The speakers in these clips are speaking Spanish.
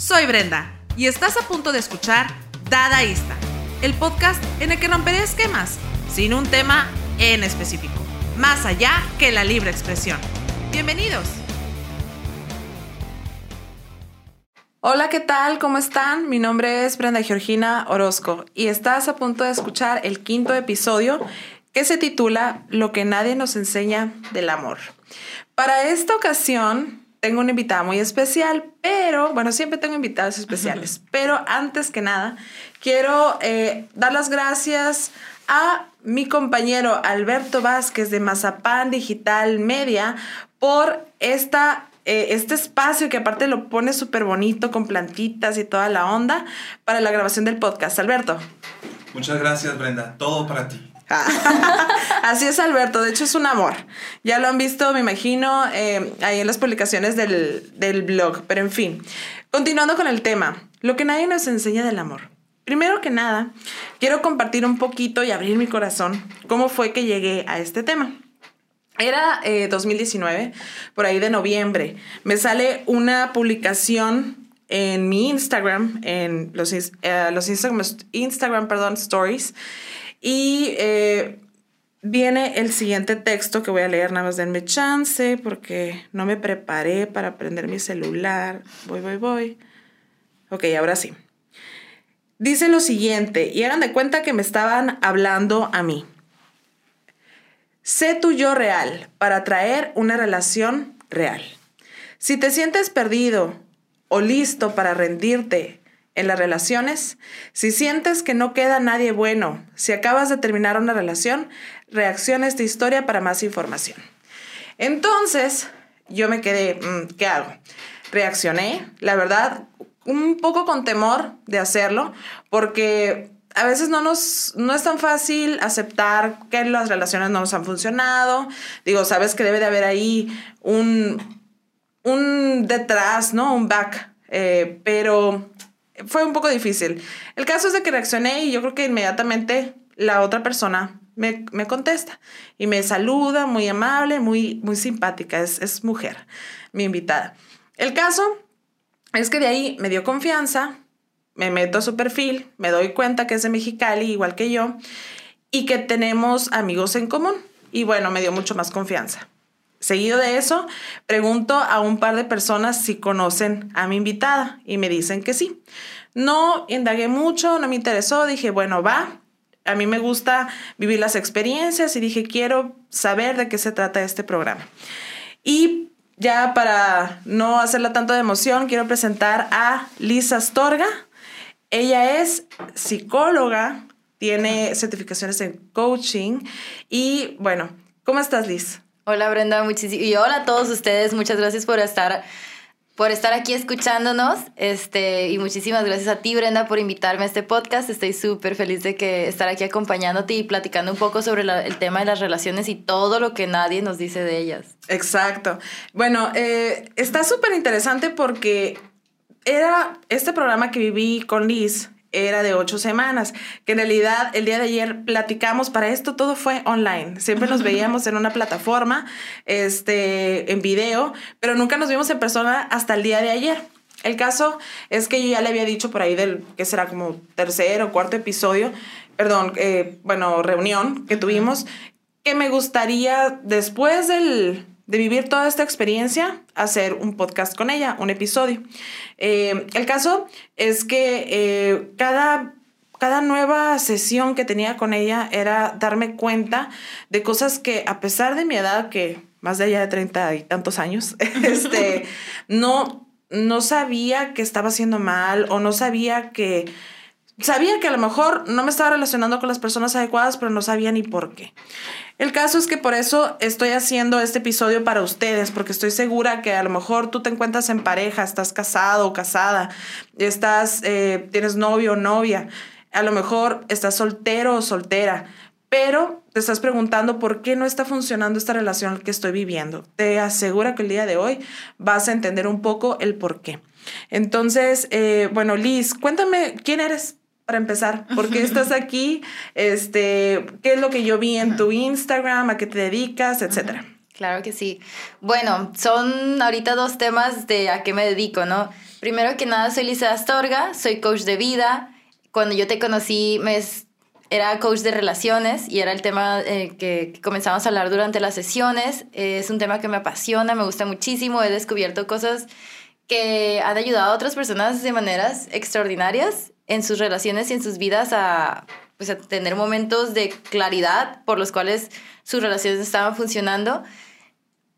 Soy Brenda y estás a punto de escuchar Dadaísta, el podcast en el que romperé esquemas sin un tema en específico, más allá que la libre expresión. Bienvenidos. Hola, ¿qué tal? ¿Cómo están? Mi nombre es Brenda Georgina Orozco y estás a punto de escuchar el quinto episodio que se titula Lo que nadie nos enseña del amor. Para esta ocasión tengo una invitada muy especial, pero bueno, siempre tengo invitados especiales, pero antes que nada, quiero eh, dar las gracias a mi compañero Alberto Vázquez de Mazapán Digital Media por esta eh, este espacio que aparte lo pone súper bonito con plantitas y toda la onda para la grabación del podcast. Alberto. Muchas gracias, Brenda. Todo para ti. Así es, Alberto. De hecho, es un amor. Ya lo han visto, me imagino, eh, ahí en las publicaciones del, del blog. Pero en fin, continuando con el tema, lo que nadie nos enseña del amor. Primero que nada, quiero compartir un poquito y abrir mi corazón cómo fue que llegué a este tema. Era 2019, eh, por ahí de noviembre. Me sale una publicación en mi Instagram, en los, eh, los Instagram, Instagram perdón, stories, y eh, viene el siguiente texto que voy a leer, nada más denme chance porque no me preparé para prender mi celular. Voy, voy, voy. Ok, ahora sí. Dice lo siguiente, y hagan de cuenta que me estaban hablando a mí. Sé tu yo real para traer una relación real. Si te sientes perdido o listo para rendirte en las relaciones, si sientes que no queda nadie bueno, si acabas de terminar una relación, reacciona esta historia para más información. Entonces, yo me quedé, mm, ¿qué hago? Reaccioné, la verdad, un poco con temor de hacerlo, porque a veces no nos no es tan fácil aceptar que las relaciones no nos han funcionado. Digo, sabes que debe de haber ahí un, un detrás, ¿no? Un back. Eh, pero fue un poco difícil. El caso es de que reaccioné y yo creo que inmediatamente la otra persona me, contesta y me saluda, muy amable, muy, muy simpática, es, es mujer, mi invitada. El caso es que de ahí me dio confianza, me meto a su perfil, me doy cuenta que es de Mexicali, igual que yo, y que tenemos amigos en común. Y bueno, me dio mucho más confianza. Seguido de eso, pregunto a un par de personas si conocen a mi invitada y me dicen que sí. No indagué mucho, no me interesó, dije, bueno, va. A mí me gusta vivir las experiencias y dije, quiero saber de qué se trata este programa. Y ya para no hacerla tanto de emoción, quiero presentar a Lisa Astorga. Ella es psicóloga, tiene certificaciones en coaching y bueno, ¿cómo estás Liz? Hola Brenda, muchísimo. Y hola a todos ustedes, muchas gracias por estar por estar aquí escuchándonos. Este, y muchísimas gracias a ti, Brenda, por invitarme a este podcast. Estoy súper feliz de que estar aquí acompañándote y platicando un poco sobre el tema de las relaciones y todo lo que nadie nos dice de ellas. Exacto. Bueno, eh, está súper interesante porque era este programa que viví con Liz era de ocho semanas, que en realidad el día de ayer platicamos, para esto todo fue online, siempre nos veíamos en una plataforma, este, en video, pero nunca nos vimos en persona hasta el día de ayer. El caso es que yo ya le había dicho por ahí del, que será como tercer o cuarto episodio, perdón, eh, bueno, reunión que tuvimos, que me gustaría después del, de vivir toda esta experiencia, hacer un podcast con ella, un episodio. Eh, el caso es que eh, cada, cada nueva sesión que tenía con ella era darme cuenta de cosas que a pesar de mi edad, que más de allá de 30 y tantos años, este, no, no sabía que estaba haciendo mal o no sabía que sabía que a lo mejor no me estaba relacionando con las personas adecuadas, pero no sabía ni por qué. El caso es que por eso estoy haciendo este episodio para ustedes, porque estoy segura que a lo mejor tú te encuentras en pareja, estás casado o casada, estás, eh, tienes novio o novia, a lo mejor estás soltero o soltera, pero te estás preguntando por qué no está funcionando esta relación que estoy viviendo. Te aseguro que el día de hoy vas a entender un poco el por qué. Entonces, eh, bueno, Liz, cuéntame quién eres para empezar? ¿Por qué estás aquí? Este, ¿Qué es lo que yo vi en tu Instagram? ¿A qué te dedicas? Etcétera. Claro que sí. Bueno, son ahorita dos temas de a qué me dedico, ¿no? primero que nada soy Lisa Astorga, soy coach de vida. Cuando yo te conocí me era coach de relaciones y era el tema eh, que, que, comenzamos a hablar durante las sesiones. es un tema que me apasiona, me gusta muchísimo. He descubierto cosas que han ayudado a otras personas de maneras extraordinarias en sus relaciones y en sus vidas a, pues, tener momentos de claridad por los cuales sus relaciones estaban funcionando.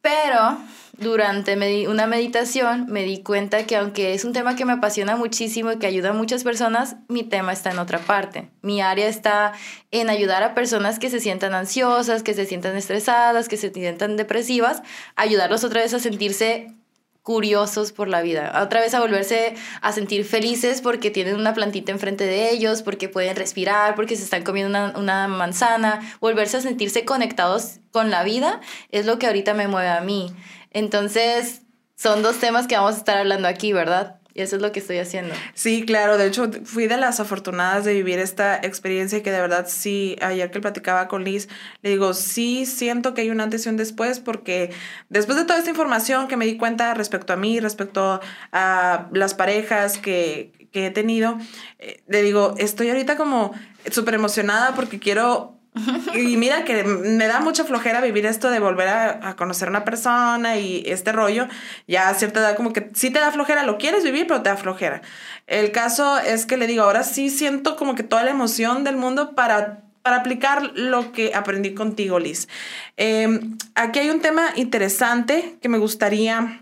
Pero durante una meditación me di cuenta que aunque es un tema que me apasiona muchísimo y que ayuda a muchas personas, mi tema está en otra parte. Mi área está en ayudar a personas que se sientan ansiosas, que se sientan estresadas, que se sientan depresivas, ayudarlos otra vez a sentirse curiosos por la vida, otra vez a volverse a sentir felices porque tienen una plantita enfrente de ellos, porque pueden respirar, porque se están comiendo una, una, manzana, volverse a sentirse conectados con la vida es lo que ahorita me mueve a mí. Entonces, son dos temas que vamos a estar hablando aquí, ¿verdad? Y eso es lo que estoy haciendo. Sí, claro. De hecho, fui de las afortunadas de vivir esta experiencia que de verdad sí, ayer que platicaba con Liz, le digo, sí siento que hay un antes y un después porque después de toda esta información que me di cuenta respecto a mí, respecto a las parejas que, que he tenido, eh, le digo, estoy ahorita como súper emocionada porque quiero y mira que me da mucha flojera vivir esto de volver a, conocer a una persona y este rollo. Ya a cierta edad como que sí te da flojera, lo quieres vivir, pero te da flojera. El caso es que le digo, ahora sí siento como que toda la emoción del mundo para, para aplicar lo que aprendí contigo, Liz. Em, aquí hay un tema interesante que me gustaría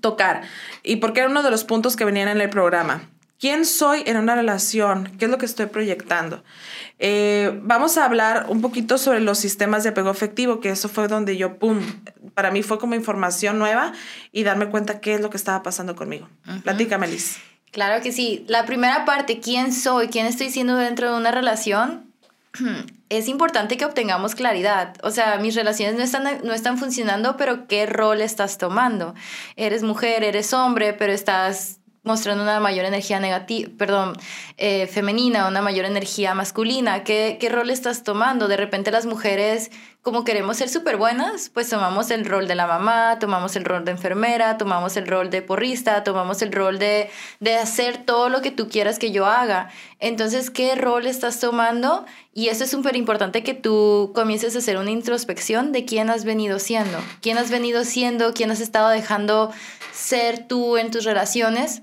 tocar y porque era uno de los puntos que venían en el programa. ¿Quién soy en una relación? ¿Qué es lo que estoy proyectando? Eh, vamos a hablar un poquito sobre los sistemas de apego afectivo, que eso fue donde yo, ¡pum!, para mí fue como información nueva y darme cuenta qué es lo que estaba pasando conmigo. Platícame, Liz. Claro que sí. La primera parte, ¿quién soy? ¿Quién estoy siendo dentro de una relación? Es importante que obtengamos claridad. O sea, mis relaciones no están, no están funcionando, pero ¿qué rol estás tomando? Eres mujer, eres hombre, pero estás mostrando una mayor energía negativa, perdón, eh, femenina, una mayor energía masculina. ¿Qué, ¿Qué rol estás tomando? De repente las mujeres, como queremos ser súper buenas, pues tomamos el rol de la mamá, tomamos el rol de enfermera, tomamos el rol de porrista, tomamos el rol de, de hacer todo lo que tú quieras que yo haga. Entonces, ¿qué rol estás tomando? Y eso es súper importante que tú comiences a hacer una introspección de quién has venido siendo, quién has venido siendo, quién has estado dejando ser tú en tus relaciones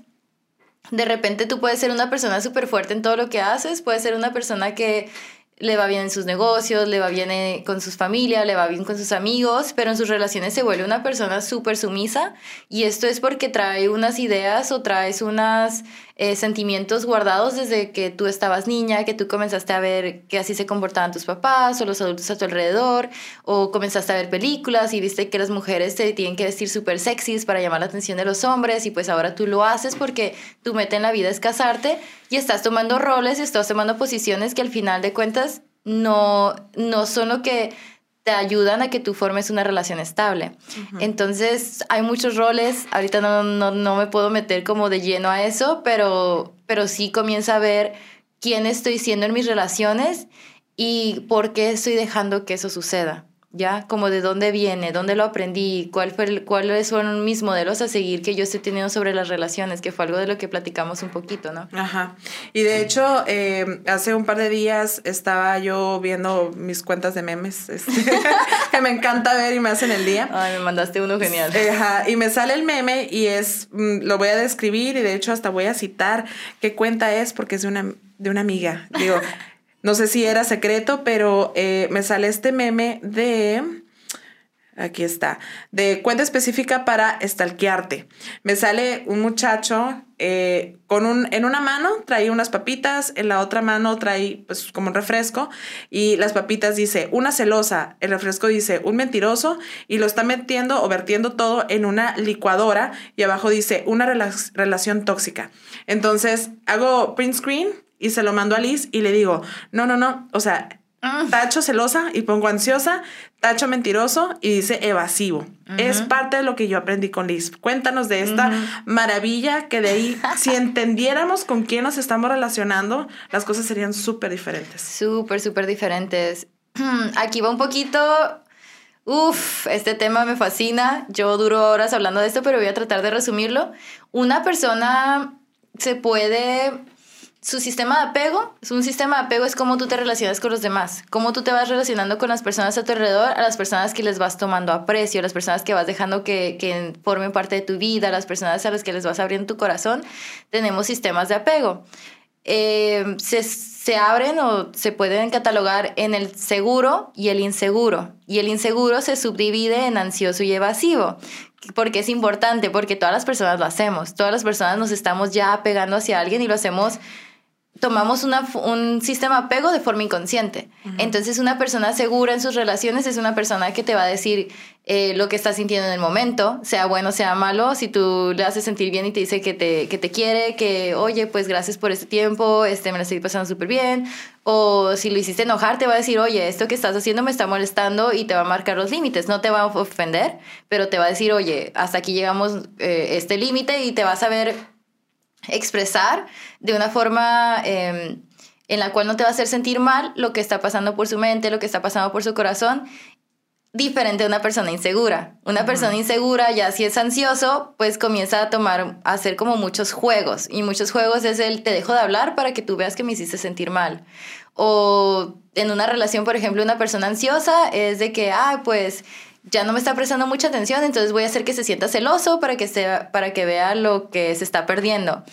de repente tú puedes ser una persona súper fuerte en todo lo que haces, puedes ser una persona que le va bien en sus negocios, le va bien eh, con sus familias, le va bien con sus amigos, pero en sus relaciones se vuelve una persona súper sumisa y esto es porque trae unas ideas o traes unos eh, sentimientos guardados desde que tú estabas niña, que tú comenzaste a ver que así se comportaban tus papás o los adultos a tu alrededor, o comenzaste a ver películas y viste que las mujeres te tienen que vestir súper sexys para llamar la atención de los hombres y pues ahora tú lo haces porque tu meta en la vida es casarte y estás tomando roles y estás tomando posiciones que al final de cuentas no, no son lo que te ayudan a que tú formes una relación estable. Entonces, hay muchos roles, ahorita no, no, no, me puedo meter como de lleno a eso, pero, pero sí comienza a ver quién estoy siendo en mis relaciones y por qué estoy dejando que eso suceda. ¿Ya? Como de dónde viene, dónde lo aprendí, cuál fue el, cuáles fueron mis modelos a seguir que yo estoy teniendo sobre las relaciones, que fue algo de lo que platicamos un poquito, ¿no? Ajá. Y de hecho, eh, hace un par de días estaba yo viendo mis cuentas de memes, este, que me encanta ver y me hacen el día. Ay, me mandaste uno genial. Ajá, y me sale el meme y es, mm, lo voy a describir y de hecho hasta voy a citar qué cuenta es porque es de una, de una amiga. Digo, no sé si era secreto, pero eh, me sale este meme de... Aquí está. De cuenta específica para estalquearte. Me sale un muchacho eh, con un, en una mano trae unas papitas, en la otra mano trae pues como un refresco y las papitas dice una celosa, el refresco dice un mentiroso y lo está metiendo o vertiendo todo en una licuadora y abajo dice una relación tóxica. Entonces hago print screen y se lo mando a Liz y le digo, no, no, no, o sea, ah. tacho celosa y pongo ansiosa, tacho mentiroso y dice evasivo. Es parte de lo que yo aprendí con Liz. Cuéntanos de esta maravilla que de ahí, si entendiéramos con quién nos estamos relacionando, las cosas serían súper diferentes. Súper, súper diferentes. Aquí va un poquito Uf, este tema me fascina. Yo duro horas hablando de esto, pero voy a tratar de resumirlo. Una persona se puede su sistema de apego, un sistema de apego es cómo tú te relacionas con los demás, cómo tú te vas relacionando con las personas a tu alrededor, a las personas que les vas tomando aprecio, a las personas que vas dejando que, que formen parte de tu vida, a las personas a las que les vas abriendo tu corazón. Tenemos sistemas de apego. Eh, se, se abren o se pueden catalogar en el seguro y el inseguro. Y el inseguro se subdivide en ansioso y evasivo. Porque es importante, porque todas las personas lo hacemos. Todas las personas nos estamos ya apegando hacia alguien y lo hacemos tomamos un sistema apego de forma inconsciente. Entonces, una persona segura en sus relaciones es una persona que te va a decir eh, lo que está sintiendo en el momento, sea bueno, sea malo. Si tú le haces sentir bien y te dice que te, que te quiere, que, oye, pues gracias por este tiempo, este, me lo estoy pasando súper bien. O si lo hiciste enojar, te va a decir, oye, esto que estás haciendo me está molestando y te va a marcar los límites. No te va a ofender, pero te va a decir, oye, hasta aquí llegamos eh, este límite y te vas a ver expresar de una forma em, en la cual no te va a hacer sentir mal lo que está pasando por su mente, lo que está pasando por su corazón, diferente a una persona insegura. Una persona insegura, ya si es ansioso, pues comienza a tomar, a hacer como muchos juegos. Y muchos juegos es el te dejo de hablar para que tú veas que me hiciste sentir mal. O en una relación, por ejemplo, una persona ansiosa es de que, ah, pues ya no me está prestando mucha atención, entonces voy a hacer que se sienta celoso para que, sea, para que vea lo que se está perdiendo.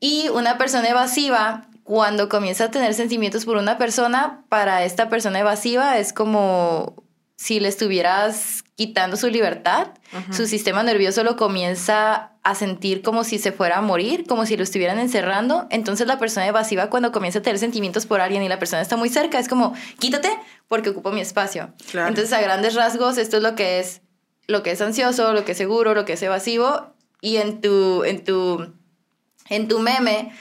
Y una persona evasiva, cuando comienza a tener sentimientos por una persona, para esta persona evasiva es como si le estuvieras quitando su libertad, su sistema nervioso lo comienza a sentir como si se fuera a morir, como si lo estuvieran encerrando. Entonces la persona evasiva cuando comienza a tener sentimientos por alguien y la persona está muy cerca, es como, quítate porque ocupo mi espacio. Entonces a grandes rasgos esto es lo que es lo que es ansioso, lo que es seguro, lo que es evasivo y en tu en tu en tu meme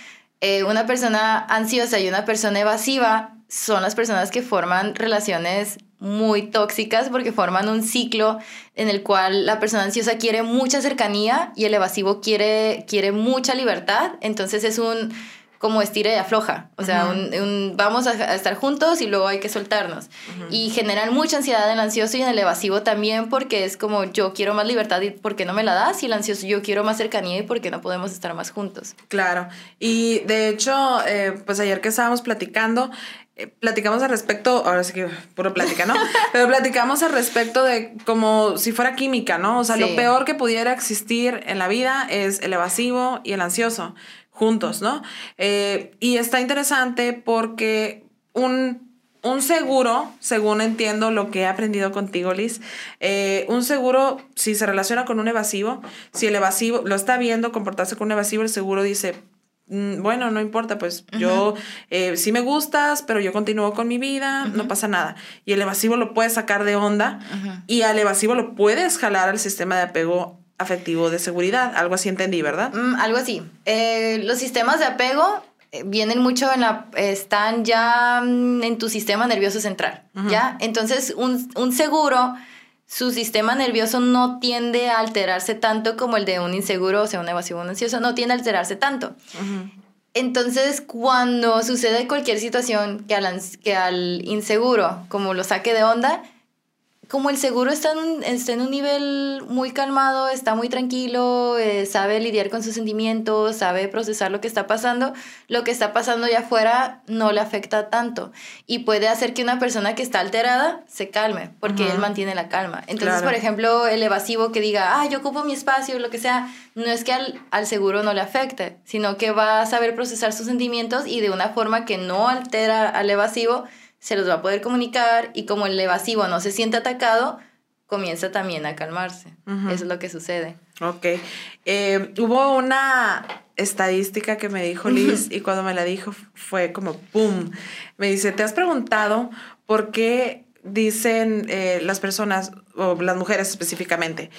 eh, una persona ansiosa y una persona evasiva son las personas que forman relaciones muy tóxicas porque forman un ciclo en el cual la persona ansiosa quiere mucha cercanía y el evasivo quiere, quiere mucha libertad. Entonces es un como estira y afloja. O sea, un, vamos a, estar juntos y luego hay que soltarnos. Y generan mucha ansiedad en el ansioso y en el evasivo también porque es como yo quiero más libertad y ¿por qué no me la das? Y el ansioso yo quiero más cercanía y ¿por qué no podemos estar más juntos? Claro. Y de hecho, eh, pues ayer que estábamos platicando, eh, platicamos al respecto, ahora sí que puro plática, ¿no? Pero platicamos al respecto de como si fuera química, ¿no? O sea, lo peor que pudiera existir en la vida es el evasivo y el ansioso juntos, ¿no? Eh, y está interesante porque un, un, seguro, según entiendo lo que he aprendido contigo, Liz, eh, un seguro, si se relaciona con un evasivo, si el evasivo lo está viendo comportarse con un evasivo, el seguro dice, bueno, no importa, pues yo eh, sí me gustas, pero yo continúo con mi vida, no pasa nada. Y el evasivo lo puedes sacar de onda y al evasivo lo puedes jalar al sistema de apego afectivo de seguridad. Algo así entendí, ¿verdad? Mm, algo así. Eh, los sistemas de apego eh, vienen mucho en la, están ya mm, en tu sistema nervioso central, ¿ya? Entonces, un, un seguro su sistema nervioso no tiende a alterarse tanto como el de un inseguro, o sea, un evasivo, un ansioso, no tiende a alterarse tanto. Entonces, cuando sucede cualquier situación que al, que al inseguro, como lo saque de onda, como el seguro está en un, está en un nivel muy calmado, está muy tranquilo, eh, sabe lidiar con sus sentimientos, sabe procesar lo que está pasando, lo que está pasando allá afuera no le afecta tanto y puede hacer que una persona que está alterada se calme porque él mantiene la calma. Entonces, por ejemplo, el evasivo que diga, ah, yo ocupo mi espacio, lo que sea, no es que al, al seguro no le afecte, sino que va a saber procesar sus sentimientos y de una forma que no altera al evasivo, se los va a poder comunicar y como el evasivo no se siente atacado, comienza también a calmarse. Eso es lo que sucede. Ok. Eh, hubo una estadística que me dijo Liz y cuando me la dijo fue como ¡pum! Me dice, ¿te has preguntado por qué dicen eh, las personas, o las mujeres específicamente,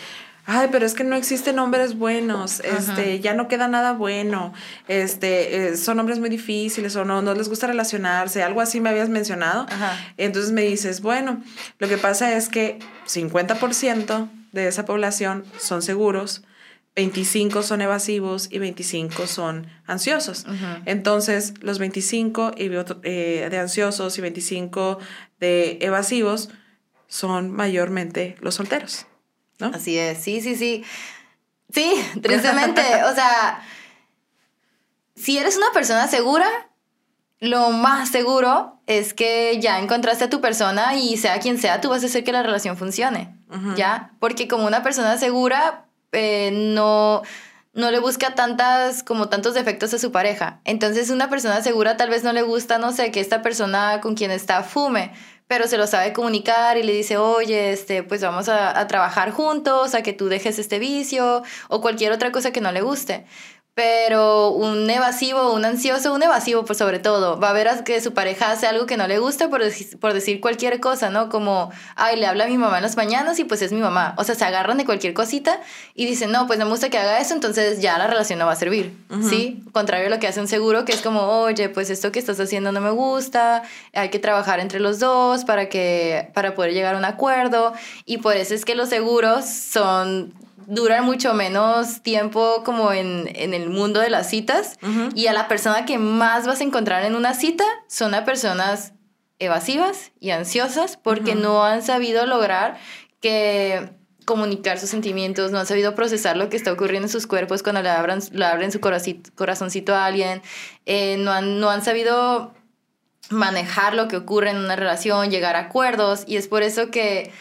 ay, pero es que no existen hombres buenos, este, ya no queda nada bueno, este, eh, son hombres muy difíciles o no, no les gusta relacionarse, algo así me habías mencionado. Entonces me dices, bueno, lo que pasa es que 50% de esa población son seguros, 25 son evasivos y 25 son ansiosos. Entonces, los 25 eh, de ansiosos y 25 de evasivos son mayormente los solteros, ¿no? Así es, sí, sí, sí. Sí, tristemente, o sea, si eres una persona segura, lo más seguro es que ya encontraste a tu persona y sea quien sea, tú vas a hacer que la relación funcione, ¿ya? Porque como una persona segura, eh, no, no le busca tantas, como tantos defectos a su pareja. Entonces una persona segura tal vez no le gusta, no sé, que esta persona con quien está fume, pero se lo sabe comunicar y le dice, oye, este, pues vamos a, a trabajar juntos, a que tú dejes este vicio o cualquier otra cosa que no le guste pero un evasivo, un ansioso, un evasivo por sobre todo, va a ver a que su pareja hace algo que no le gusta por, por decir cualquier cosa, ¿no? Como, ay, le habla a mi mamá en las mañanas y pues es mi mamá. O sea, se agarran de cualquier cosita y dicen, no, pues no me gusta que haga eso, entonces ya la relación no va a servir, ¿sí? Contrario a lo que hace un seguro, que es como, oye, pues esto que estás haciendo no me gusta, hay que trabajar entre los dos para, que, para poder llegar a un acuerdo. Y por eso es que los seguros son duran mucho menos tiempo como en, el mundo de las citas. Y a la persona que más vas a encontrar en una cita son a personas evasivas y ansiosas porque no han sabido lograr que comunicar sus sentimientos, no han sabido procesar lo que está ocurriendo en sus cuerpos cuando le abran, le abren su corazoncito a alguien, eh, no, han, no han sabido manejar lo que ocurre en una relación, llegar a acuerdos. Y es por eso que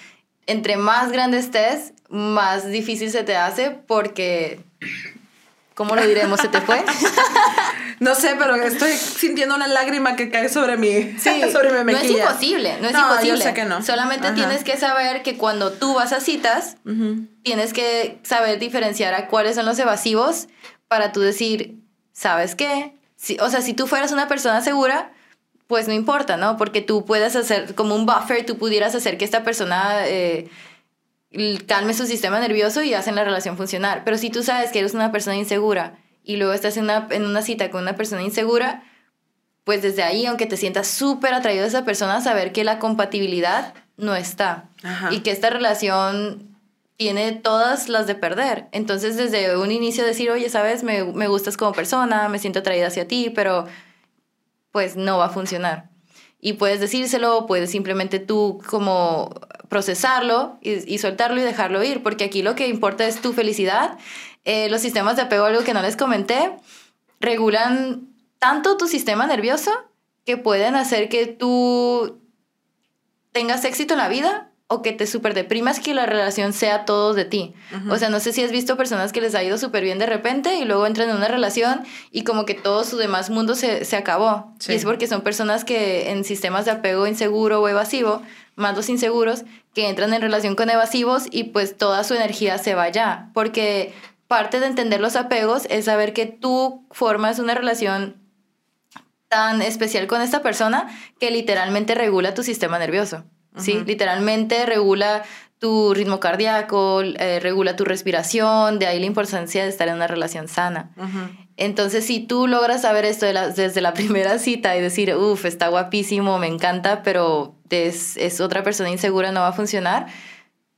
entre más grande estés, más difícil se te hace porque, ¿cómo lo diremos? ¿Se te fue? no sé, pero estoy sintiendo una lágrima que cae sobre mi, sobre mi mejilla. No es imposible, no es imposible. Yo sé que no. Solamente tienes que saber que cuando tú vas a citas, tienes que saber diferenciar a cuáles son los evasivos para tú decir, ¿sabes qué? Si, o sea, si tú fueras una persona segura, pues no importa, ¿no? Porque tú puedes hacer como un buffer, tú pudieras hacer que esta persona eh, calme su sistema nervioso y hacen la relación funcionar. Pero si tú sabes que eres una persona insegura y luego estás en una, en una cita con una persona insegura, pues desde ahí, aunque te sientas súper atraído a esa persona, saber que la compatibilidad no está y que esta relación tiene todas las de perder. Entonces, desde un inicio decir, oye, sabes, me, me gustas como persona, me siento atraída hacia ti, pero pues no va a funcionar. Y puedes decírselo, puedes simplemente tú como procesarlo y, soltarlo y dejarlo ir, porque aquí lo que importa es tu felicidad. Eh, los sistemas de apego, algo que no les comenté, regulan tanto tu sistema nervioso que pueden hacer que tú tengas éxito en la vida o que te súper deprimas que la relación sea todo de ti. O sea, no sé si has visto personas que les ha ido súper bien de repente y luego entran en una relación y como que todo su demás mundo se, se acabó. Y es porque son personas que en sistemas de apego inseguro o evasivo, más los inseguros, que entran en relación con evasivos y pues toda su energía se va allá. Porque parte de entender los apegos es saber que tú formas una relación tan especial con esta persona que literalmente regula tu sistema nervioso. ¿Sí? Literalmente regula tu ritmo cardíaco, eh, regula tu respiración, de ahí la importancia de estar en una relación sana. Entonces, si tú logras saber esto desde la primera cita y decir, uff, está guapísimo, me encanta, pero es, es, otra persona insegura, no va a funcionar,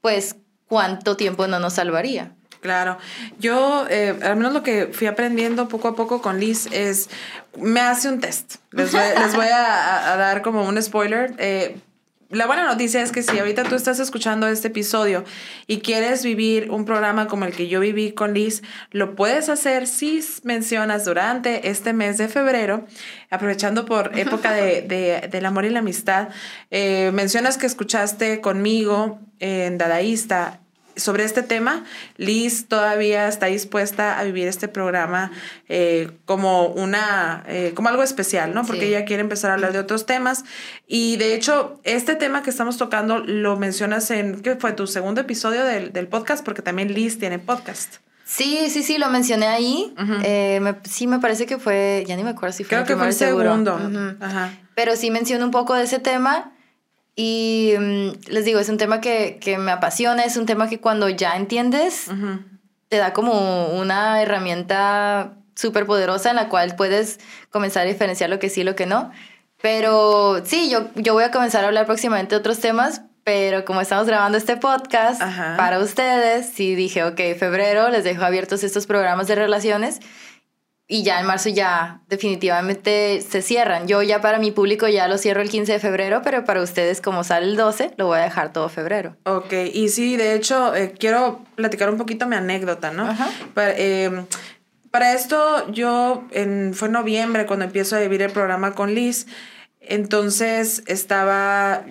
pues, ¿cuánto tiempo no nos salvaría? Claro, yo eh, al menos lo que fui aprendiendo poco a poco con Liz es, me hace un test. Les voy, les voy a, a, dar como un spoiler. Eh, la buena noticia es que si ahorita tú estás escuchando este episodio y quieres vivir un programa como el que yo viví con Liz, lo puedes hacer si mencionas durante este mes de febrero, aprovechando por época de, del amor y la amistad, eh, mencionas que escuchaste conmigo en Dadaísta sobre este tema, Liz todavía está dispuesta a vivir este programa eh, como una, eh, como algo especial, ¿no? Porque ella quiere empezar a hablar de otros temas. Y de hecho, este tema que estamos tocando lo mencionas en, ¿qué fue tu segundo episodio del, podcast? Porque también Liz tiene podcast. Sí, sí, sí, lo mencioné ahí. Eh, sí, me parece que fue, ya ni me acuerdo si fue Creo que fue el segundo. Pero sí menciono un poco de ese tema. Y mm, les digo, es un tema que, que, me apasiona, es un tema que cuando ya entiendes, te da como una herramienta súper poderosa en la cual puedes comenzar a diferenciar lo que sí y lo que no. Pero sí, yo, yo voy a comenzar a hablar próximamente de otros temas, pero como estamos grabando este podcast para ustedes, sí dije, ok, febrero les dejo abiertos estos programas de relaciones y ya en marzo ya definitivamente se cierran. Yo ya para mi público ya lo cierro el 15 de febrero, pero para ustedes como sale el 12, lo voy a dejar todo febrero. Ok, y sí, de hecho, eh, quiero platicar un poquito mi anécdota, ¿no? Ajá. Para, eh, para esto, yo, en, fue en noviembre cuando empiezo a vivir el programa con Liz, entonces estaba,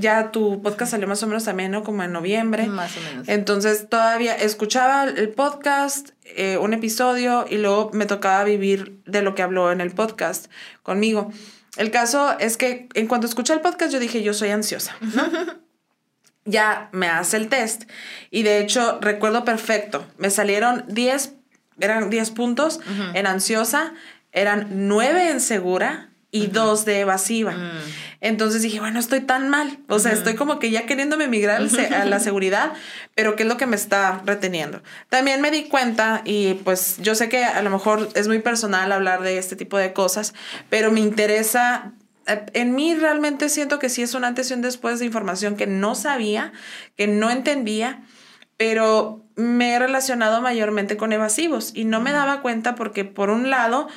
ya tu podcast salió más o menos también, ¿no? Como en noviembre. Más o menos. Entonces todavía escuchaba el podcast, eh, un episodio y luego me tocaba vivir de lo que habló en el podcast conmigo. El caso es que en cuanto escuché el podcast yo dije yo soy ansiosa, ¿no? ya me hace el test y de hecho recuerdo perfecto, me salieron 10, eran 10 puntos en ansiosa, eran 9 en segura y 2 de evasiva. Mm. Entonces dije, bueno, estoy tan mal. O sea, estoy como que ya queriéndome migrar a la seguridad, pero ¿qué es lo que me está reteniendo? También me di cuenta, y pues yo sé que a lo mejor es muy personal hablar de este tipo de cosas, pero me interesa. eh, En mí realmente siento que sí es un antes y un después de información que no sabía, que no entendía, pero me he relacionado mayormente con evasivos y no me daba cuenta porque por un lado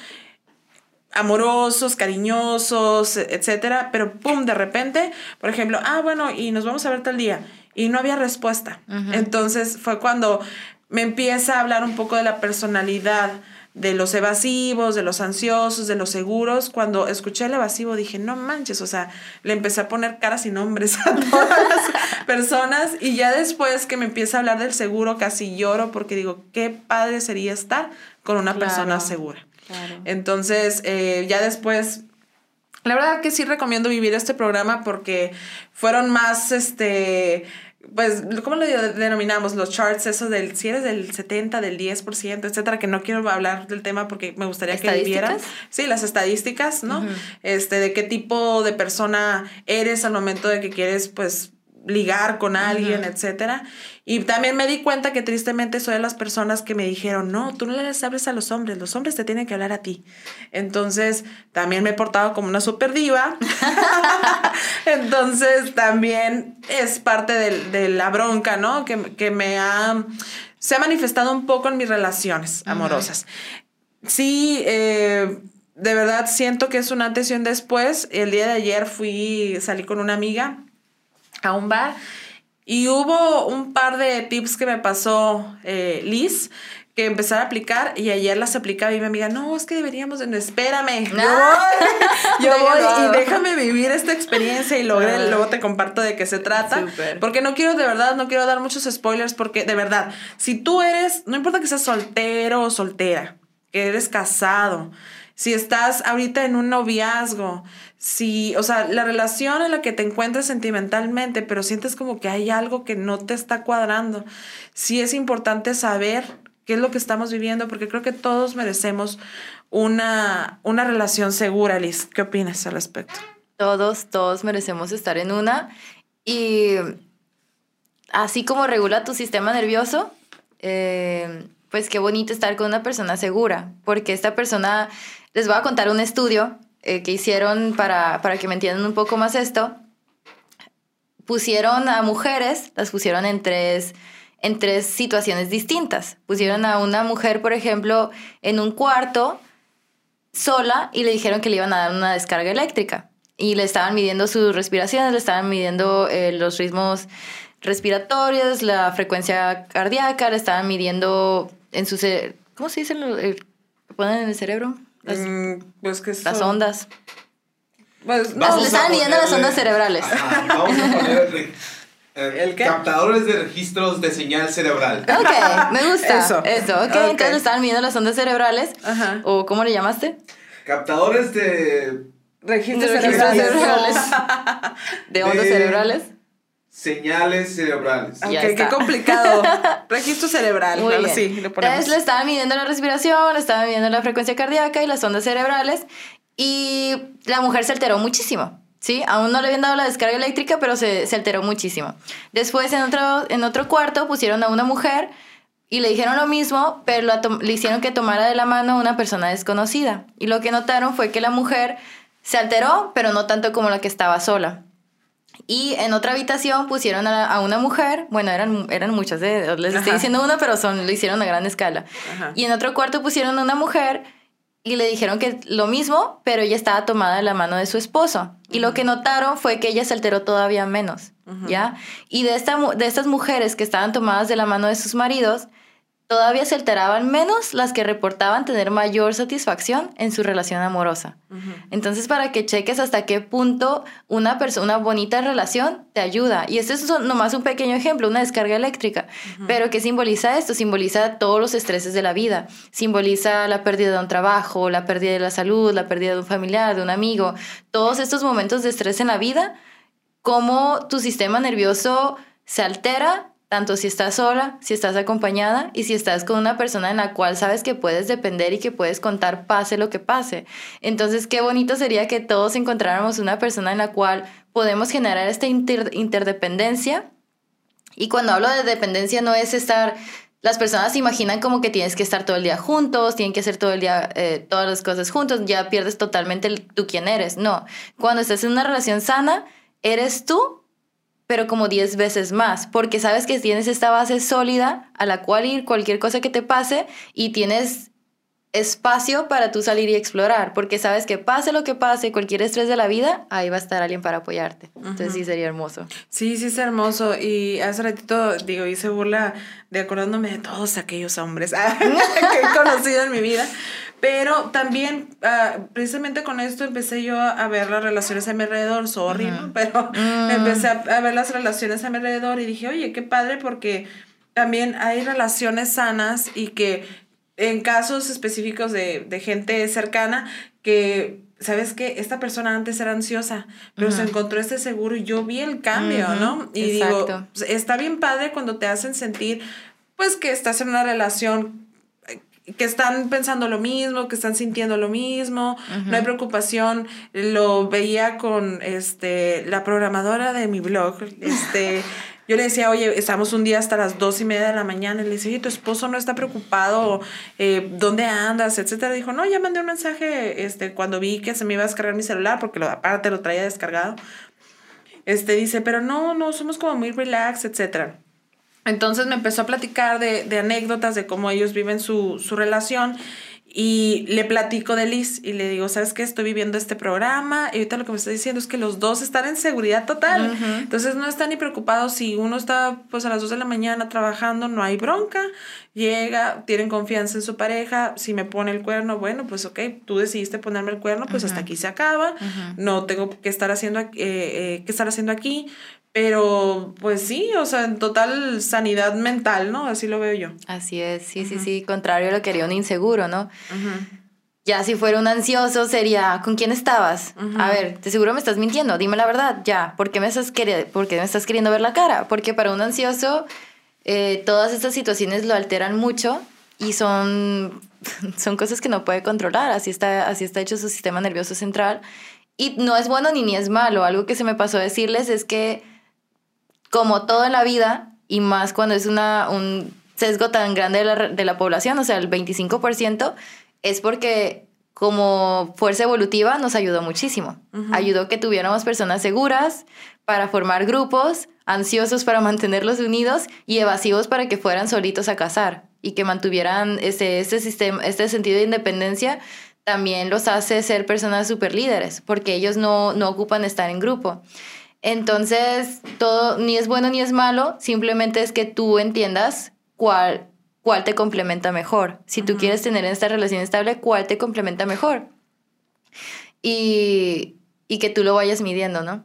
amorosos, cariñosos, etcétera, pero pum, de repente, por ejemplo, ah, bueno, y nos vamos a ver tal día, y no había respuesta. Entonces fue cuando me empieza a hablar un poco de la personalidad de los evasivos, de los ansiosos, de los seguros. Cuando escuché el evasivo dije, no manches, o sea, le empecé a poner caras y nombres a todas las personas y ya después que me empieza a hablar del seguro casi lloro porque digo, qué padre sería estar con una Claro. persona segura. Claro. Entonces, eh, ya después, la verdad que sí recomiendo vivir este programa porque fueron más, este, pues, ¿cómo lo denominamos? Los charts, esos del, si eres del 70, del 10%, etcétera, que no quiero hablar del tema porque me gustaría que vivieran. Sí, las estadísticas, ¿no? Este, de qué tipo de persona eres al momento de que quieres, pues, ligar con alguien, etcétera. Y también me di cuenta que tristemente soy de las personas que me dijeron, no, tú no les hables a los hombres, los hombres te tienen que hablar a ti. Entonces, también me he portado como una super diva. Entonces, también es parte del- de, la bronca, ¿no? Que, que me ha, se ha manifestado un poco en mis relaciones amorosas. Sí, eh, de verdad siento que es un antes y un después. El día de ayer fui, salí con una amiga a un bar y hubo un par de tips que me pasó eh, Liz que empecé a aplicar y ayer las aplicaba y mi amiga, no, es que deberíamos, de... espérame, yo Ah. voy, yo voy y déjame vivir esta experiencia y logré, Ah. luego te comparto de qué se trata, porque no quiero de verdad, no quiero dar muchos spoilers porque de verdad, si tú eres, no importa que seas soltero o soltera, que eres casado, si estás ahorita en un noviazgo, si, o sea, la relación en la que te encuentres sentimentalmente, pero sientes como que hay algo que no te está cuadrando, sí es importante saber qué es lo que estamos viviendo, porque creo que todos merecemos una, una relación segura, Liz. ¿Qué opinas al respecto? Todos, todos merecemos estar en una. Y así como regula tu sistema nervioso, eh, pues qué bonito estar con una persona segura, porque esta persona, les voy a contar un estudio eh, que hicieron para, para que me entiendan un poco más esto. Pusieron a mujeres, las pusieron en tres, en tres situaciones distintas. Pusieron a una mujer, por ejemplo, en un cuarto sola y le dijeron que le iban a dar una descarga eléctrica. Y le estaban midiendo sus respiraciones, le estaban midiendo eh, los ritmos respiratorios, la frecuencia cardíaca, le estaban midiendo en su... ¿Cómo se dice? ponen en el cerebro? Las, Mm, pues que las son- ondas. Pues, no, le estaban midiendo las ondas cerebrales. Ajá, vamos a poner eh, ¿El qué? captadores de registros de señal cerebral. Ok, me gusta. Eso. Eso. ok. Ok. Entonces le estaban midiendo las ondas cerebrales. Ajá. ¿O cómo le llamaste? Captadores de Registros De registros cerebrales. cerebrales. De ondas De- cerebrales. Señales cerebrales. Ok, qué complicado. Registro cerebral. Muy bien. sí, le ponemos. Entonces le estaban midiendo la respiración, le estaban midiendo la frecuencia cardíaca y las ondas cerebrales. Y la mujer se alteró muchísimo. ¿Sí? Aún no le habían dado la descarga eléctrica, pero se, se alteró muchísimo. Después, en otro, en otro cuarto, pusieron a una mujer y le dijeron lo mismo, pero la le hicieron que tomara de la mano a una persona desconocida. Y lo que notaron fue que la mujer se alteró, pero no tanto como la que estaba sola. Y en otra habitación pusieron a, a una mujer, bueno, eran, eran muchas, ¿eh? les estoy Ajá. diciendo una, pero son, lo hicieron a gran escala. Ajá. Y en otro cuarto pusieron a una mujer y le dijeron que lo mismo, pero ella estaba tomada de la mano de su esposo. Y lo que notaron fue que ella se alteró todavía menos, ¿ya? Y de, esta, de estas mujeres que estaban tomadas de la mano de sus maridos, todavía se alteraban menos las que reportaban tener mayor satisfacción en su relación amorosa. Entonces, para que cheques hasta qué punto una persona, una bonita relación te ayuda. Y esto es nomás un pequeño ejemplo, una descarga eléctrica. Pero ¿qué simboliza esto? Simboliza todos los estreses de la vida. Simboliza la pérdida de un trabajo, la pérdida de la salud, la pérdida de un familiar, de un amigo. Todos estos momentos de estrés en la vida, cómo tu sistema nervioso se altera, tanto si estás sola, si estás acompañada y si estás con una persona en la cual sabes que puedes depender y que puedes contar pase lo que pase. Entonces, qué bonito sería que todos encontráramos una persona en la cual podemos generar esta inter- interdependencia. Y cuando hablo de dependencia no es estar... Las personas se imaginan como que tienes que estar todo el día juntos, tienen que hacer todo el día eh, todas las cosas juntos, ya pierdes totalmente tú quién eres. No, cuando estás en una relación sana, eres tú pero como 10 veces más, porque sabes que tienes esta base sólida a la cual ir cualquier cosa que te pase y tienes espacio para tú salir y explorar, porque sabes que pase lo que pase, cualquier estrés de la vida, ahí va a estar alguien para apoyarte. Entonces sí sería hermoso. Sí, sí, es hermoso. Y hace ratito, digo, hice burla de acordándome de todos aquellos hombres que he conocido en mi vida. Pero también, ah, precisamente con esto, empecé yo a ver las relaciones a mi alrededor. Sorry, ¿no? Pero empecé a, a ver las relaciones a mi alrededor y dije, oye, qué padre, porque también hay relaciones sanas y que en casos específicos de, de gente cercana que, ¿sabes qué? Esta persona antes era ansiosa, pero se encontró este seguro y yo vi el cambio, ¿no? Y digo, exacto. pues, está bien padre cuando te hacen sentir, pues, que estás en una relación que están pensando lo mismo, que están sintiendo lo mismo, no hay preocupación. Lo veía con este la programadora de mi blog, este yo le decía, oye, estamos un día hasta las dos y media de la mañana. Y le decía, oye, tu esposo no está preocupado, eh, ¿dónde andas? Etcétera. Dijo, no, ya mandé un mensaje este, cuando vi que se me iba a descargar mi celular, porque lo, aparte lo traía descargado. Este dice, pero no, no, somos como muy relax, etcétera. Entonces me empezó a platicar de, de anécdotas de cómo ellos viven su, su relación y le platico de Liz y le digo, ¿sabes qué? Estoy viviendo este programa y ahorita lo que me está diciendo es que los dos están en seguridad total. Entonces no están ni preocupados si uno está pues a las 2 de la mañana trabajando, no hay bronca. Llega, tienen confianza en su pareja, si me pone el cuerno, bueno, pues ok, tú decidiste ponerme el cuerno, pues hasta aquí se acaba. No tengo que estar haciendo, aquí- eh, eh, que estar haciendo aquí. Pero, pues sí, o sea, en total sanidad mental, ¿no? Así lo veo yo. Así es, sí, sí, sí. Contrario a lo que haría un inseguro, ¿no? Ya si fuera un ansioso sería, ¿con quién estabas? A ver, de seguro me estás mintiendo, dime la verdad, ya. ¿Por qué me estás, por qué me estás queriendo ver la cara? Porque para un ansioso eh, todas estas situaciones lo alteran mucho y son, son cosas que no puede controlar. Así está, así está hecho su sistema nervioso central. Y no es bueno ni, ni es malo. Algo que se me pasó a decirles es que como todo en la vida, y más cuando es una, un sesgo tan grande de la, de la población, o sea, el 25%, es porque como fuerza evolutiva nos ayudó muchísimo. Ayudó que tuviéramos personas seguras para formar grupos, ansiosos para mantenerlos unidos y evasivos para que fueran solitos a cazar y que mantuvieran este, este, sistema, este sentido de independencia también los hace ser personas super líderes, porque ellos no, no ocupan estar en grupo. Entonces, todo ni es bueno ni es malo, simplemente es que tú entiendas cuál, cuál te complementa mejor. Si tú quieres tener esta relación estable, cuál te complementa mejor. Y, y que tú lo vayas midiendo, ¿no?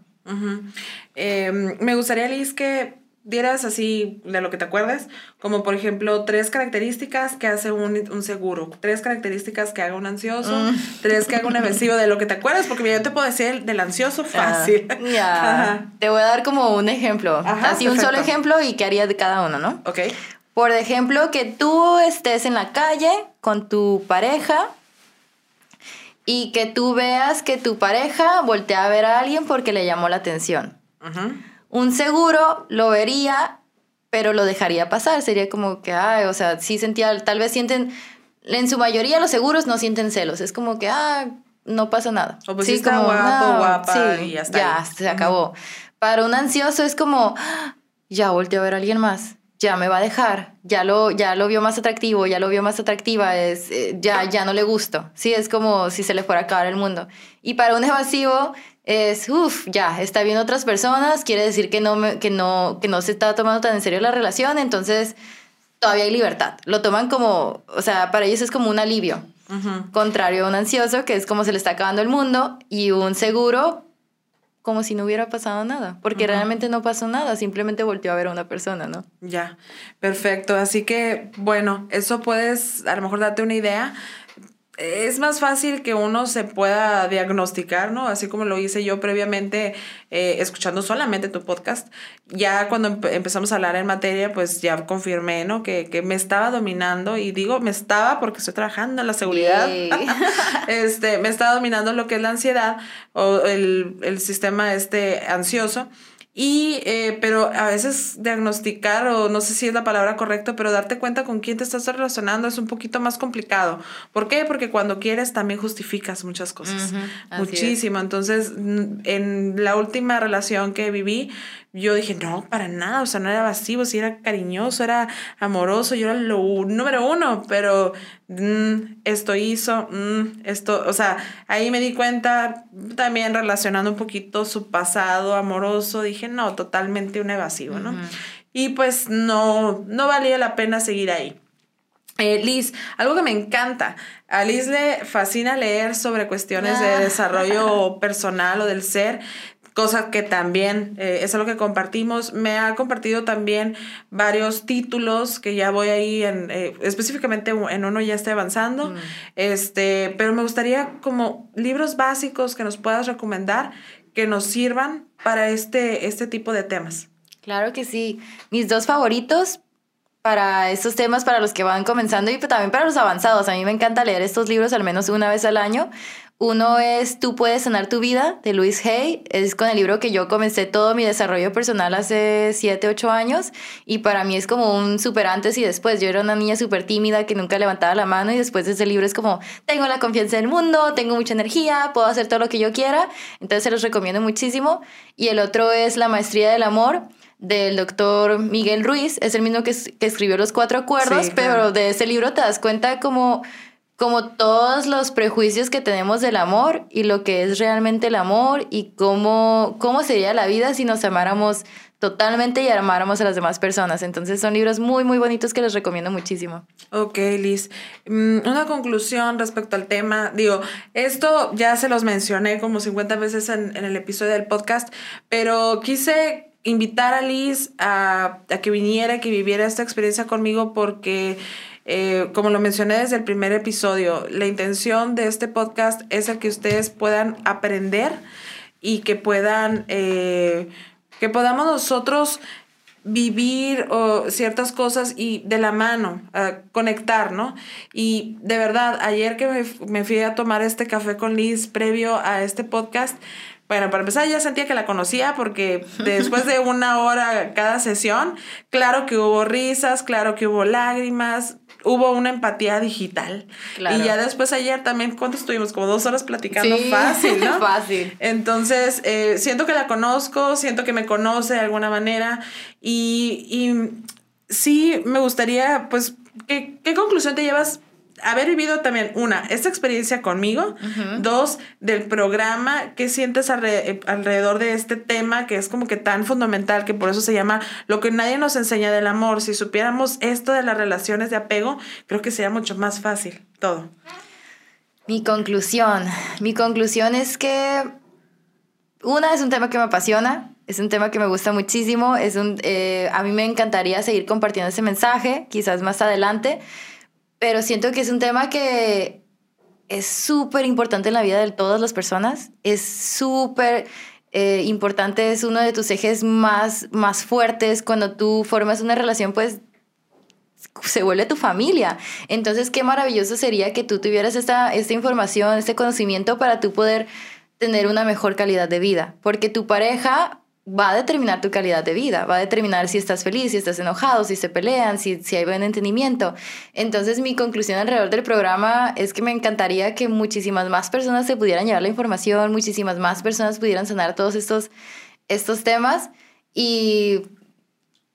Eh, me gustaría, Liz, que dieras así de lo que te acuerdes, como por ejemplo tres características que hace un, un seguro, tres características que haga un ansioso, tres que haga un evasivo, de lo que te acuerdas, porque yo te puedo decir el del ansioso fácil. Ah, ya. Ajá. Te voy a dar como un ejemplo. Ajá, Así un solo ejemplo y qué haría de cada uno, ¿no? Ok. Por ejemplo, que tú estés en la calle con tu pareja y que tú veas que tu pareja voltea a ver a alguien porque le llamó la atención. Ujú. Un seguro lo vería, pero lo dejaría pasar. Sería como que, ay, o sea, sí sentía, tal vez sienten, en su mayoría los seguros no sienten celos. Es como que, ah, no pasa nada. O pues sí está guapo, guapa sí, y ya está Ya, ahí. se acabó. Para un ansioso es como, "Ah, ya volteó a ver a alguien más, ya me va a dejar, ya lo, ya lo vio más atractivo, ya lo vio más atractiva, es, eh, ya, ya no le gusto. Sí, es como si se le fuera a acabar el mundo. Y para un evasivo es, uff, ya, está viendo otras personas, quiere decir que no, me- que, no, que no se está tomando tan en serio la relación, entonces todavía hay libertad. Lo toman como, o sea, para ellos es como un alivio. Contrario a un ansioso, que es como se le está acabando el mundo, y un seguro, como si no hubiera pasado nada, porque realmente no pasó nada, simplemente volteó a ver a una persona, ¿no? Ya, perfecto. Así que, bueno, eso puedes a lo mejor darte una idea. Es más fácil que uno se pueda diagnosticar, ¿no? Así como lo hice yo previamente, eh, escuchando solamente tu podcast. Ya cuando empe- empezamos a hablar en materia, pues ya confirmé, ¿no? Que, que me estaba dominando y digo me estaba porque estoy trabajando en la seguridad. Este, me está dominando lo que es la ansiedad o el, el sistema este ansioso. Y, eh, pero a veces diagnosticar, o no sé si es la palabra correcta, pero darte cuenta con quién te estás relacionando es un poquito más complicado. ¿Por qué? Porque cuando quieres también justificas muchas cosas. Es. Muchísimo. Entonces, en la última relación que viví, yo dije, no, para nada, o sea, no era evasivo, sí era cariñoso, era amoroso, yo era lo número uno, pero mm, esto hizo, mm, esto, o sea, ahí me di cuenta, también relacionando un poquito su pasado amoroso, dije, no, totalmente un evasivo, ¿no? Y pues no, no valía la pena seguir ahí. Eh, Liz, algo que me encanta. A Liz le fascina leer sobre cuestiones de Ah. desarrollo personal o del ser, cosa que también eh, es algo que compartimos. Me ha compartido también varios títulos que ya voy ahí en, eh, específicamente en uno ya estoy avanzando. Este, pero me gustaría como libros básicos que nos puedas recomendar que nos sirvan para este, este tipo de temas. Claro que sí. Mis dos favoritos para estos temas, para los que van comenzando y también para los avanzados. A mí me encanta leer estos libros al menos una vez al año. Uno es Tú puedes sanar tu vida, de Luis Hay. Es con el libro que yo comencé todo mi desarrollo personal hace 7, 8 años. Y para mí es como un súper antes y después. Yo era una niña súper tímida que nunca levantaba la mano y después de ese libro es como, tengo la confianza del mundo, tengo mucha energía, puedo hacer todo lo que yo quiera. Entonces se los recomiendo muchísimo. Y el otro es La Maestría del Amor del doctor Miguel Ruiz, es el mismo que, es- que escribió Los Cuatro Acuerdos, Sí, pero de ese libro te das cuenta como, como todos los prejuicios que tenemos del amor y lo que es realmente el amor y cómo, cómo sería la vida si nos amáramos totalmente y amáramos a las demás personas. Entonces son libros muy, muy bonitos que les recomiendo muchísimo. Ok, Liz. Mm, Una conclusión respecto al tema. Digo, esto ya se los mencioné como 50 veces en, en el episodio del podcast, pero quise invitar a Liz a, a que viniera, que viviera esta experiencia conmigo porque... eh, como lo mencioné desde el primer episodio, la intención de este podcast es el que ustedes puedan aprender y que puedan, eh, que podamos nosotros vivir ciertas cosas y de la mano, ah, conectar, ¿no? Y de verdad, ayer que me, me fui a tomar este café con Liz previo a este podcast, bueno, para empezar ya sentía que la conocía porque después de una hora cada sesión, claro que hubo risas, claro que hubo lágrimas, hubo una empatía digital. Claro. Y ya después ayer también, ¿cuánto estuvimos? Como dos horas platicando Sí, fácil, ¿no? fácil. Entonces, eh, siento que la conozco, siento que me conoce de alguna manera y, y sí me gustaría, pues, ¿qué, qué conclusión te llevas? Haber vivido también, una, esta experiencia conmigo, dos, del programa, ¿qué sientes alre- eh, alrededor de este tema que es como que tan fundamental, que por eso se llama lo que nadie nos enseña del amor? Si supiéramos esto de las relaciones de apego, creo que sería mucho más fácil todo. Mi conclusión. Mi conclusión es que una es un tema que me apasiona, es un tema que me gusta muchísimo, es un, eh, a mí me encantaría seguir compartiendo ese mensaje, quizás más adelante, pero siento que es un tema que es súper importante en la vida de todas las personas, es súper eh, importante, es uno de tus ejes más, más fuertes cuando tú formas una relación, pues se vuelve tu familia. Entonces, qué maravilloso sería que tú tuvieras esta, esta información, este conocimiento para tú poder tener una mejor calidad de vida. Porque tu pareja va a determinar tu calidad de vida, va a determinar si estás feliz, si estás enojado, si se pelean, si, si hay buen entendimiento. Entonces, mi conclusión alrededor del programa es que me encantaría que muchísimas más personas se pudieran llevar la información, muchísimas más personas pudieran sanar todos estos estos temas y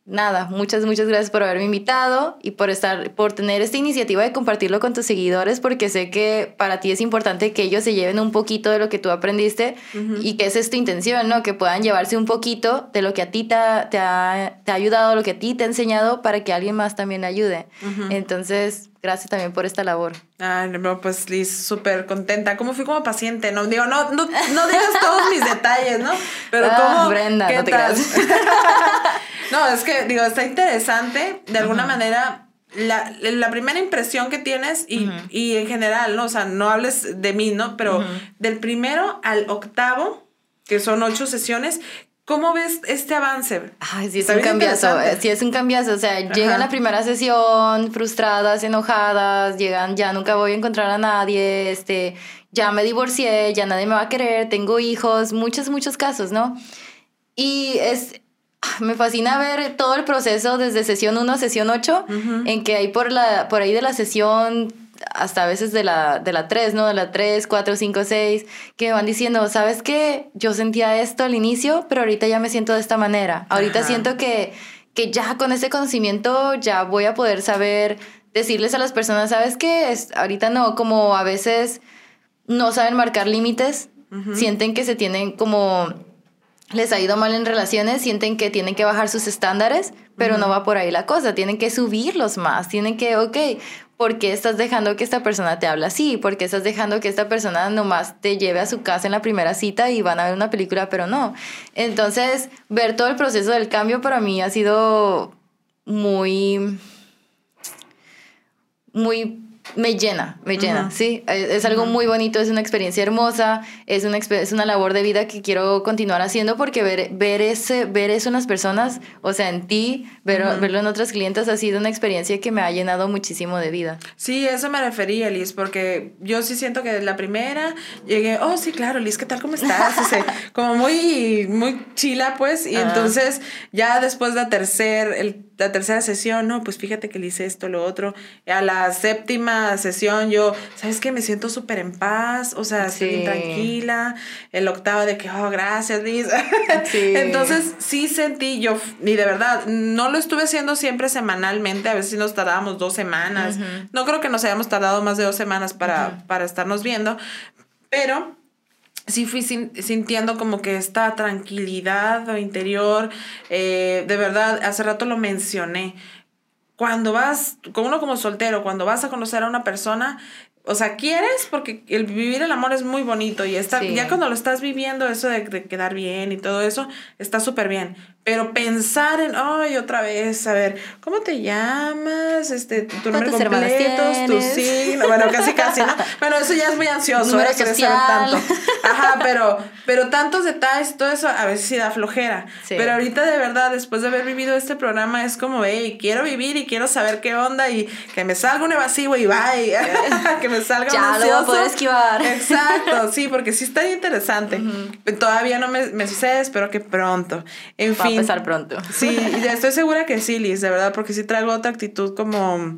nada, muchas, muchas gracias por haberme invitado y por estar, por tener esta iniciativa de compartirlo con tus seguidores, porque sé que para ti es importante que ellos se lleven un poquito de lo que tú aprendiste y que esa es tu intención, ¿no? Que puedan llevarse un poquito de lo que a ti te ha, te ha, te ha ayudado, lo que a ti te ha enseñado, para que alguien más también ayude. Entonces, gracias también por esta labor. Ay, no, pues Liz, súper contenta. ¿Cómo fui como paciente? No, digo, no, no, no digas todos mis detalles, ¿no? Pero Ah, cómo... Brenda, ¿qué no te tal? no, es que, digo, está interesante. De alguna manera, la, la primera impresión que tienes y, y en general, ¿no? O sea, no hables de mí, ¿no? Pero del primero al octavo, que son ocho sesiones, ¿cómo ves este avance? Ay, sí, es un cambiazo. eh, Sí, es un cambiazo. O sea, llegan la primera sesión frustradas, enojadas, llegan, ya nunca voy a encontrar a nadie, este, ya me divorcié, ya nadie me va a querer, tengo hijos, muchos, muchos casos, ¿no? Y es, ah, me fascina ver todo el proceso desde sesión 1 a sesión 8, en que hay por, la, por ahí de la sesión hasta a veces de la, de la 3, ¿no? De la 3, 4, 5, 6, que me van diciendo, ¿sabes qué? Yo sentía esto al inicio, pero ahorita ya me siento de esta manera. Ahorita Ajá. siento que, que ya con ese conocimiento ya voy a poder saber decirles a las personas, ¿sabes qué? Es, ahorita no, como a veces no saben marcar límites, sienten que se tienen como les ha ido mal en relaciones, sienten que tienen que bajar sus estándares, pero no va por ahí la cosa, tienen que subirlos más, tienen que, ok, ¿por qué estás dejando que esta persona te hable así? ¿Por qué estás dejando que esta persona nomás te lleve a su casa en la primera cita y van a ver una película, pero no? Entonces, ver todo el proceso del cambio para mí ha sido muy muy me llena, me llena, sí. Es, es algo muy bonito, es una experiencia hermosa, es una, es una labor de vida que quiero continuar haciendo porque ver, ver, ese, ver eso en las personas, o sea, en ti, ver- verlo en otras clientes ha sido una experiencia que me ha llenado muchísimo de vida. Sí, eso me refería, Liz, porque yo sí siento que la primera llegué, oh, sí, claro, Liz, ¿qué tal? ¿Cómo estás? O sea, como muy, muy chila, pues, y entonces ya después de la, tercer, el- la tercera sesión, no, pues fíjate que le hice esto, lo otro, a la séptima sesión yo, ¿sabes qué? Me siento súper en paz, o sea, estoy Sí. tranquila, el octavo de que, oh, gracias, Liz. Sí. Entonces, sí sentí yo, y de verdad, no lo estuve haciendo siempre semanalmente, a veces nos tardábamos dos semanas. No creo que nos hayamos tardado más de dos semanas para, para estarnos viendo, pero sí fui sin- sintiendo como que esta tranquilidad interior, eh, de verdad, hace rato lo mencioné. Cuando vas, con uno como soltero, cuando vas a conocer a una persona, o sea, quieres porque el vivir el amor es muy bonito y está, Sí. ya cuando lo estás viviendo, eso de, de quedar bien y todo eso, está súper bien. Pero pensar en, ay, otra vez, a ver, ¿cómo te llamas? Este, tu nombre ¿Cuántos hermanos completo, tu signo, bueno, casi casi, ¿no? Bueno, eso ya es muy ansioso, Número ¿eh? Querer saber tanto. Ajá, pero, pero tantos detalles, todo eso a veces sí da flojera. Sí. Pero ahorita de verdad, después de haber vivido este programa, es como, hey, quiero vivir y quiero saber qué onda y que me salga un evasivo y bye. que me salga Ya un lo voy a ansioso. poder esquivar. Exacto, sí, porque sí está interesante. Todavía no me, me sucede, espero que pronto. En Va fin. Empezar pronto. Sí, y estoy segura que sí, Liz, de verdad, porque sí traigo otra actitud como,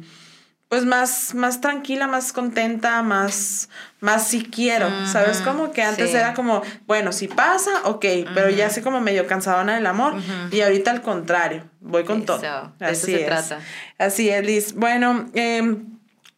pues más, más tranquila, más contenta, más, más si quiero, ¿sabes? Como que antes sí. era como, bueno, si pasa, ok, pero ya así como medio cansadona del amor, y ahorita al contrario, voy con todo. Eso, de eso se es. trata. Así es, Liz. Bueno, em,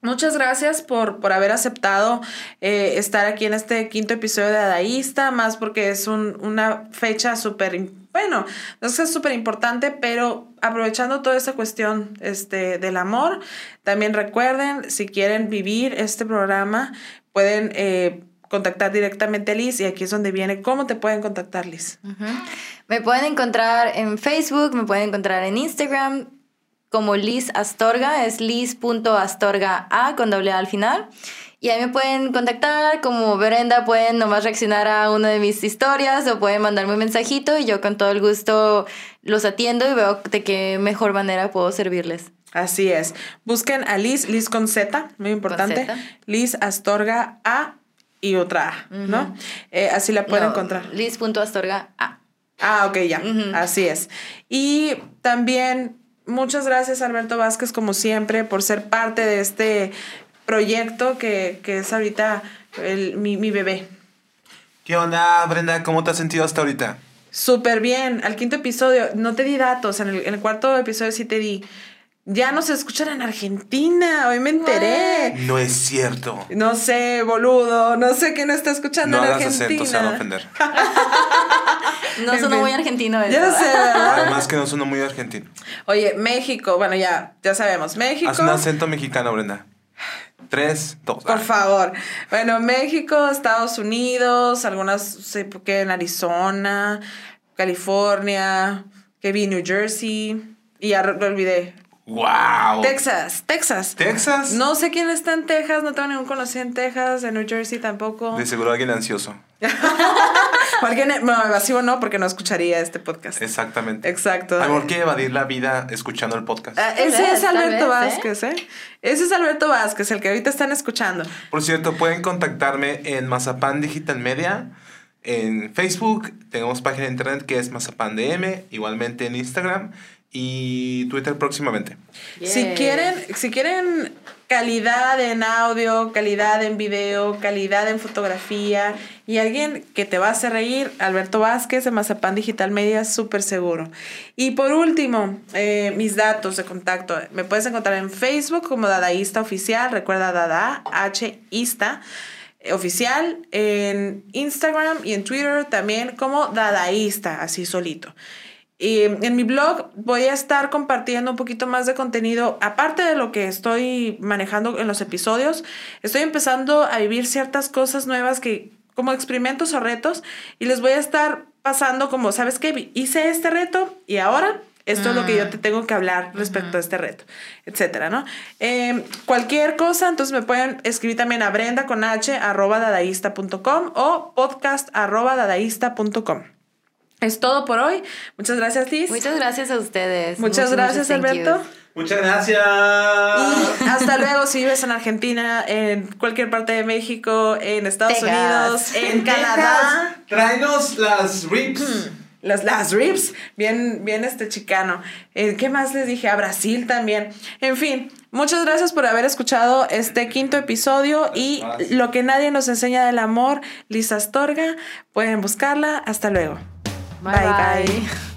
Muchas gracias por, por haber aceptado eh, estar aquí en este quinto episodio de Adaísta, más porque es un- una fecha súper, im- bueno, no es súper importante, pero aprovechando toda esta cuestión este, del amor, también recuerden, si quieren vivir este programa, pueden eh, contactar directamente a Liz y aquí es donde viene cómo te pueden contactar, Liz. Me pueden encontrar en Facebook, me pueden encontrar en Instagram como Liz Astorga, es liz.astorga A con doble A al final. Y ahí me pueden contactar, como Brenda, pueden nomás reaccionar a una de mis historias o pueden mandarme un mensajito y yo con todo el gusto los atiendo y veo de qué mejor manera puedo servirles. Así es. Busquen a Liz, Liz con Z, muy importante. Z. Liz Astorga A y otra A, ¿no? Eh, así la pueden No, encontrar. Liz.astorga A. Ah, ok, ya. Así es. Y también muchas gracias, Alberto Vázquez, como siempre, por ser parte de este proyecto que, que es ahorita el- mi, mi bebé. ¿Qué onda, Brenda? ¿Cómo te has sentido hasta ahorita? Súper bien. Al quinto episodio, no te di datos. En el, en el cuarto episodio sí te di. Ya nos escuchan en Argentina. Hoy me enteré. No es cierto. No sé, boludo. No sé quién está escuchando No en hagas Argentina. acento, se van a ofender. No fin. muy argentino eso. Ya sé. Además que no suena muy argentino. Oye, México. Bueno, ya, ya sabemos. México. Haz un acento mexicano, Brenda. Tres, dos. Por favor. Bueno, México, Estados Unidos, algunas, sé por qué, en Arizona, California, que vi New Jersey. Y ya lo olvidé. ¡Wow! Texas, Texas. ¿Texas? No sé quién está en Texas, no tengo ningún conocido en Texas, en New Jersey tampoco. De seguro alguien ansioso. O alguien, no, evasivo no, porque no escucharía este podcast. Exactamente. Exacto. Amor, que evadir la vida escuchando el podcast. Ah, ese es Alberto vez, ¿eh? Vázquez, ¿eh? Ese es Alberto Vázquez, el que ahorita están escuchando. Por cierto, pueden contactarme en Mazapán Digital Media. En Facebook tenemos página de internet que es Mazapán DM, igualmente en Instagram y Twitter próximamente. Si quieren, si quieren calidad en audio, calidad en video, calidad en fotografía y alguien que te va a hacer reír, Alberto Vázquez de Mazapán Digital Media, súper seguro. Y por último, eh, mis datos de contacto. Me puedes encontrar en Facebook como Dadaísta Oficial, recuerda Dada, H-Ista eh, oficial, en Instagram y en Twitter también como Dadaísta, así solito. Y en mi blog voy a estar compartiendo un poquito más de contenido, aparte de lo que estoy manejando en los episodios, estoy empezando a vivir ciertas cosas nuevas que como experimentos o retos y les voy a estar pasando como, ¿sabes qué? Hice este reto y ahora esto es lo que yo te tengo que hablar respecto a este reto, etcétera, ¿no? Eh, cualquier cosa, entonces me pueden escribir también a brenda con h arroba dadaísta.com o podcast arroba dadaísta.com. Es todo por hoy. Muchas gracias, Liz. Muchas gracias a ustedes. Muchas gracias, Alberto. Muchas gracias. Y hasta luego si vives en Argentina, en cualquier parte de México, en Estados Texas. Unidos, en, Canadá. Tráenos las ribs. Las, las ribs, bien, bien este chicano. Eh, ¿Qué más les dije? A Brasil también. En fin, muchas gracias por haber escuchado este quinto episodio y lo que nadie nos enseña del amor, Lisa Astorga. Pueden buscarla. Hasta luego. Bye, bye.